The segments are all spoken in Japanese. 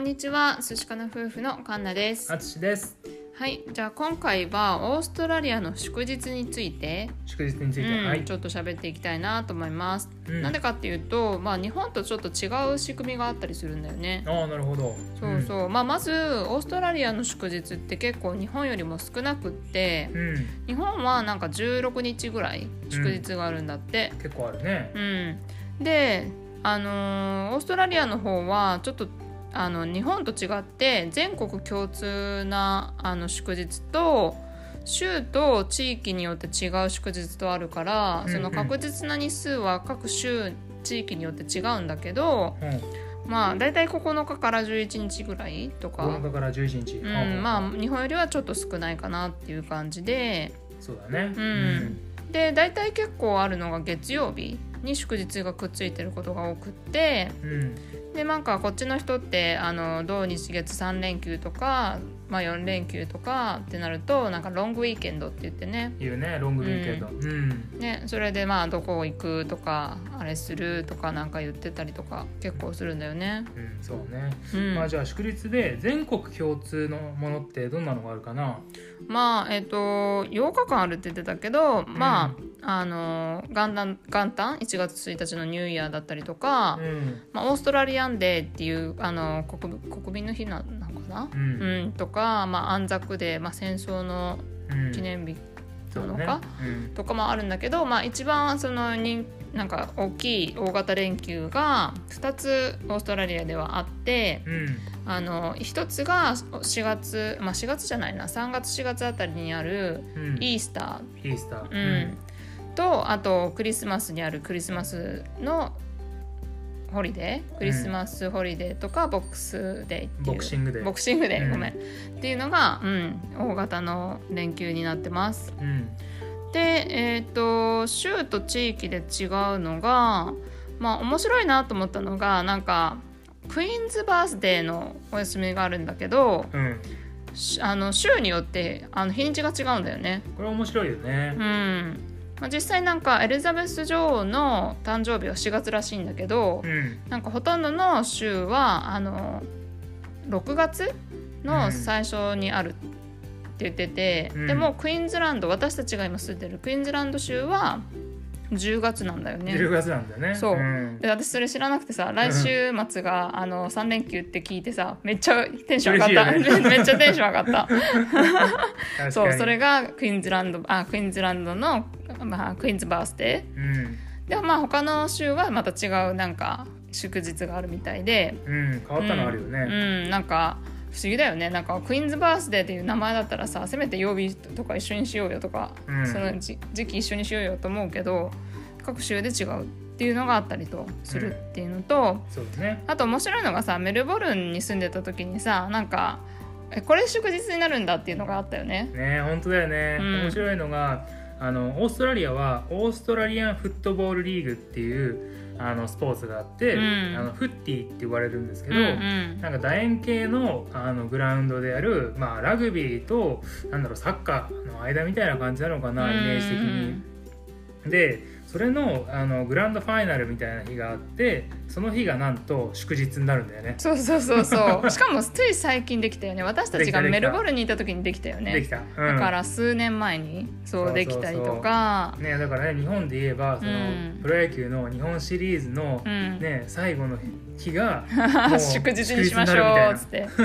んにちは寿司かな夫婦のカンナです。あつしです。はいじゃあ今回はオーストラリアの祝日について、祝日について、うんはい。ちょっと喋っていきたいなと思います、うん。なんでかっていうとまあ日本とちょっと違う仕組みがあったりするんだよね。ああなるほど。そうそう、まあまずオーストラリアの祝日って結構日本よりも少なくってうん、うん日本はなんか16日ぐらい祝日があるんだって、結構あるね。うん、であのーオーストラリアの方はちょっとあの日本と違って全国共通なあの祝日と州と地域によって違う祝日とあるから、うんうん。その確実な日数は各州地域によって違うんだけどうん。まあ大体9日から11日ぐらいとか、9日から11日、うん、まあ日本よりはちょっと少ないかなっていう感じで。そうだね。うん。で大体結構あるのが月曜日に祝日がくっついてることが多くってうん、うんでなんかこっちの人ってあの土日月3連休とか、まあ、4連休とかってなるとなんかロングウィーケンドって言ってね。いうねロングウィーケンド。うん、ねそれでまあどこ行くとかあれするとかなんか言ってたりとか結構するんだよね。うんそうね、うん、まあじゃあ祝日で全国共通のものってどんなのがあるかな？まあえっ、と8日間あるって言ってたけど、まああの元旦元旦1月1日のニューイヤーだったりとか、うん。まあ、オーストラリアンデーっていうあの国国民の日なのかな、ううんんとか、まあ、アンザクデー、まあ、戦争のうん。記念日なのか、うん。とかもあるんだけど、まあ、一番そのになんか大きい大型連休が2つオーストラリアではあってうん。あの1つが4月、まあ、4月じゃないな3月4月あたりにあるうん。イースタイースター。ー、うんとあとクリスマスにあるクリスマスのホリデークリスマスホリデーとかボックスデーっていう。ボクシングデー。ボクシングデー、うん。ごめん。っていうのが、うん、大型の連休になってます。うん。でえっ、と州と地域で違うのがまあ面白いなと思ったのがなんかクイーンズバースデーのお休みがあるんだけどうん。しあの州によってあの日にちが違うんだよね。これ面白いよね。うんまあ、実際なんかエリザベス女王の誕生日は4月らしいんだけど、うん。なんかほとんどの州はあの6月の最初にあるって言ってて、うん。でもクイーンズランド私たちが今住んでるクイーンズランド州は10月なんだよね。10月なんだよね。そう。ん。で私それ知らなくてさ来週末が、あの3連休って聞いてさめっちゃテンション上がった、嬉しいよ めっちゃテンション上がった。そうそれがクイーンズランドあクイーンズランドの、まあ、クイーンズバースデうん。ーでもまあ他の州はまた違うなんか祝日があるみたいで。うん変わったのあるよね、うん、うんなんか不思議だよね。なんかクイーンズバースデーっていう名前だったらさせめて曜日とか一緒にしようよとか、うん。その時時期一緒にしようよと思うけど各州で違うっていうのがあったりとするっていうのと、そうだね。あと面白いのがさメルボルンに住んでた時にさなんかえこれ祝日になるんだっていうのがあったよね。ね本当だよね、うん。面白いのがあのオーストラリアはオーストラリアンフットボールリーグっていうあのスポーツがあって、うん。あのフッティって言われるんですけど、うんうん。なんか楕円形のあのグラウンドである、まあ、ラグビーとなんだろうサッカーの間みたいな感じなのかなイメージ的に。でそれのあのグランドファイナルみたいな日があってその日がなんと祝日になるんだよね。そうそうそうそう。しかもつい最近できたよね。私たちがメルボルンにいた時にできたよね。できた、うん、だから数年前にそうできたりとか。ね、だからね日本で言えばその、うん。プロ野球の日本シリーズの、うん。ね、最後の日が 祝日にしましょうっつって。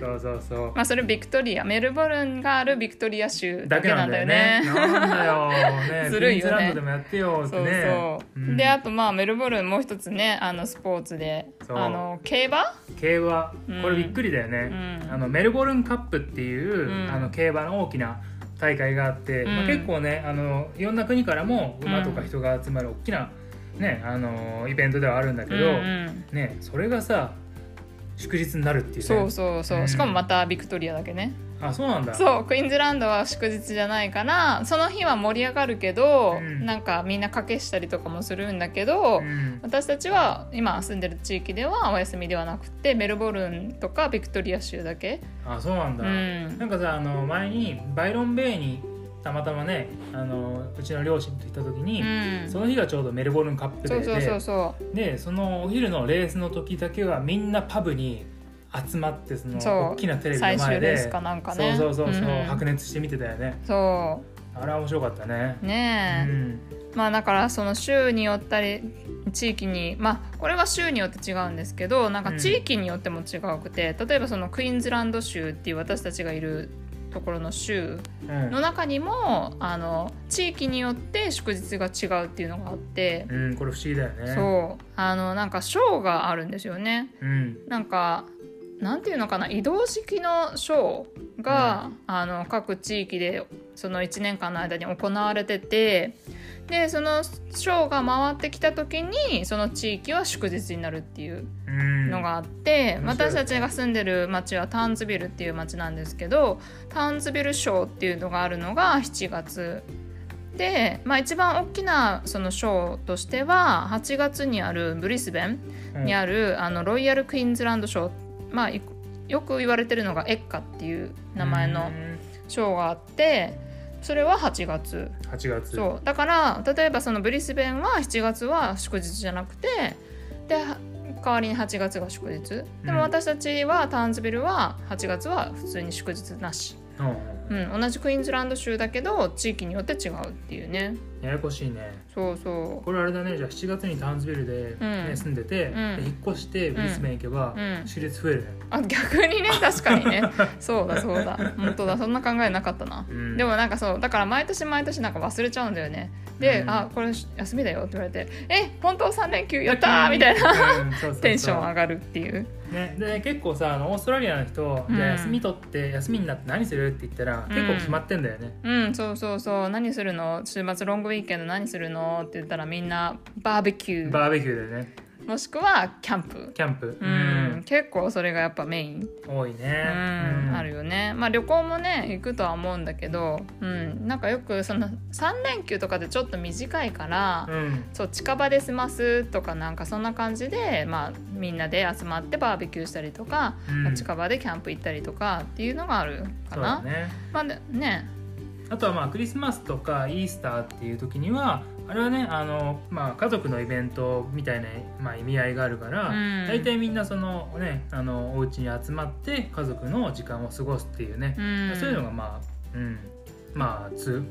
そうそうそう。まあそれビクトリアメルボルンがあるビクトリア州だだけけななんだよね。ね。なんだよ、ね、ずるいよね。ンでもやってよってそうね。そう、ん。であとまあメルボルンもう一つねあのスポーツで。あの競馬？競馬。うん。これびっくりだよね、うん。あのメルボルンカップっていう、うん。あの競馬の大きな大会があって、まあ、うん。結構ねあのいろんな国からも馬とか人が集まる大きな、ね、あのイベントではあるんだけど、うんうん。ね、それがさ祝日になるっていうね。そうそうそう、うん。しかもまたビクトリアだけね。あそうなんだ。そうクイーンズランドは祝日じゃないからその日は盛り上がるけど、うん。なんかみんな賭けしたりとかもするんだけど、うん。私たちは今住んでる地域ではお休みではなくてメルボルンとかビクトリア州だけ、あそうなんだ、うん。なんかさあの前にバイロンベイにたまたまねあのうちの両親と行った時に、うん、その日がちょうどメルボルンカップデーでそうそうそうそでそのお昼のレースの時だけはみんなパブに集まってその大きなテレビの前でね。そうそうそうそう、うん。白熱して見てたよね。そあれは面白かったね。うねえ、うん。まあだからその州によったり地域にまあこれは州によって違うんですけどなんか地域によっても違うくて、例えばそのクイーンズランド州っていう私たちがいるところの州うん。の中にもあの地域によって祝日が違うっていうのがあって、うん、これ不思議だよね。そう。あのなんか賞があるんですよね。うん。なんかなんていうのかな移動式のショーが、あの各地域でその1年間の間に行われててでそのショーが回ってきた時にその地域は祝日になるっていううん。のがあって、私たちが住んでる町はタウンズビルっていう町なんですけどタウンズビルショーっていうのがあるのが7月。で、まあ、一番大きなそのショーとしては8月にあるブリスベンにある、あのロイヤル・クイーンズランドショー、まあ、いよく言われてるのがエッカっていう名前のうん。ショーがあってそれは8月。8月。そう。だから例えばそのブリスベンは7月は祝日じゃなくてで代わりに8月が祝日。でうん。も私たちはタウンズビルは8月は普通に祝日なし、うん。うん、同じクイーンズランド州だけど地域によって違うっていうね。ややこしいね。そうそう。これあれだね。じゃあ7月にタウンズビルで、ねうん。住んでて、ん。で引っ越してブリスベン行けば、うん。祝日増えるね、あ逆にね確かにね。そうだそうだ。本当だ。そんな考えなかったな、うん。でもなんかそうだから毎年毎年なんか忘れちゃうんだよね。で、うん。あこれ休みだよって言われてえ本当3連休やったーみたいな。テンション上がるっていうね、で結構さあのオーストラリアの人、うん。じゃあ休み取って休みになって何するって言ったら、結構決まってんだよね。うんそうそうそう。何するの？週末ロングウィーケンド何するの？って言ったらみんなバーベキュー。バーベキューでね。もしくはキャンプ。キャンプ。うん、結構それがやっぱメイン。多いね。うん、あるよね。まあ旅行もね行くとは思うんだけど、うん、なんかよくその3連休とかでちょっと短いから、うん。そう近場で済ますとかなんかそんな感じで、まあ、みんなで集まってバーベキューしたりとか、うん。まあ近場でキャンプ行ったりとかっていうのがあるかな。そうだね。まあでね。あとはまあクリスマスとかイースターっていう時にはあれはねあの、まあ、家族のイベントみたいな、まあ、意味合いがあるから、うん。大体みんなそのねあのお家に集まって家族の時間を過ごすっていうね、うん。そういうのがまあうん。まあつ、うん、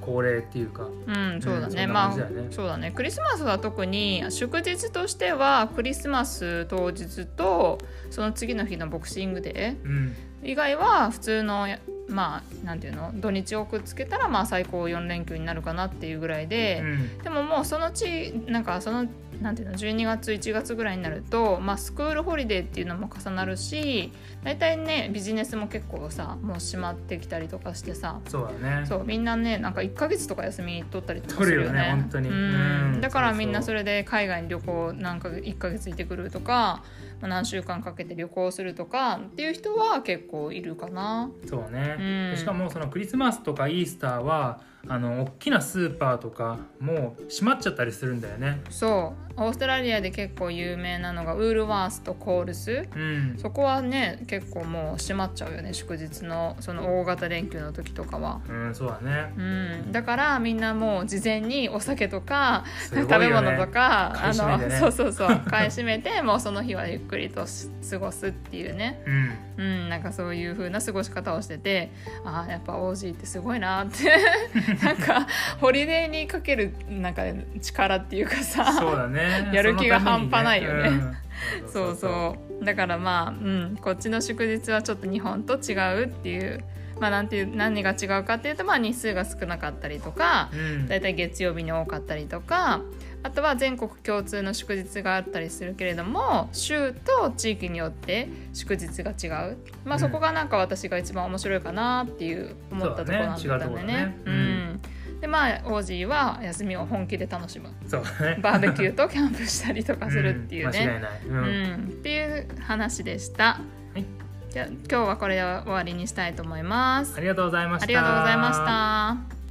恒例っていうか。うん、そうだうんねまあそうだね。クリスマスは特に祝日としてはクリスマス当日とその次の日のボクシングデうん。ー以外は普通のまあなんていうの？土日をくっつけたらまあ最高4連休になるかなっていうぐらいで、うん。でももうそのちなんかそのなんていうの12月1月ぐらいになると、まあ、スクールホリデーっていうのも重なるし大体ねビジネスも結構さもう閉まってきたりとかしてさ。そうだね。そうみんなねなんか1ヶ月とか休み取ったりとかす取るよね。るよね本当に。うん。うん。だからみんなそれで海外に旅行なんか1ヶ月行ってくるとか、まあ、何週間かけて旅行するとかっていう人は結構いるかな。そうね、うん。でしかもそのクリスマスとかイースターはあの大きなスーパーとかもう閉まっちゃったりするんだよね。そうオーストラリアで結構有名なのがウールワースとコールス。うん。そこはね結構もう閉まっちゃうよね祝日のその大型連休の時とかは。うんそうだね。うん、だからみんなもう事前にお酒とか、ね。食べ物とか買い占めてね。そうそうそう。買い占めてもうその日はゆっくりとし過ごすっていうね、うん。うん、なんかそういう風な過ごし方をしててああやっぱ OG ってすごいなって。なんかホリデーにかけるなんか力っていうかさ。そうだねやる気が半端ないよね。そのためにね。そうそう。だからまあ、うん、こっちの祝日はちょっと日本と違うっていう、まあ、なんていう何が違うかっていうと、まあ、日数が少なかったりとかうん。だいたい月曜日に多かったりとかあとは全国共通の祝日があったりするけれども州と地域によって祝日が違う、まあ、うん。そこがなんか私が一番面白いかなっていう思ったところなんだよね。うん。でまあオージーは休みを本気で楽しむそうだねバーベキューとキャンプしたりとかするっていうね。うん間違いない、うんうん、っていう話でした。はいじゃあ今日はこれで終わりにしたいと思います。ありがとうございましたありがとうございました。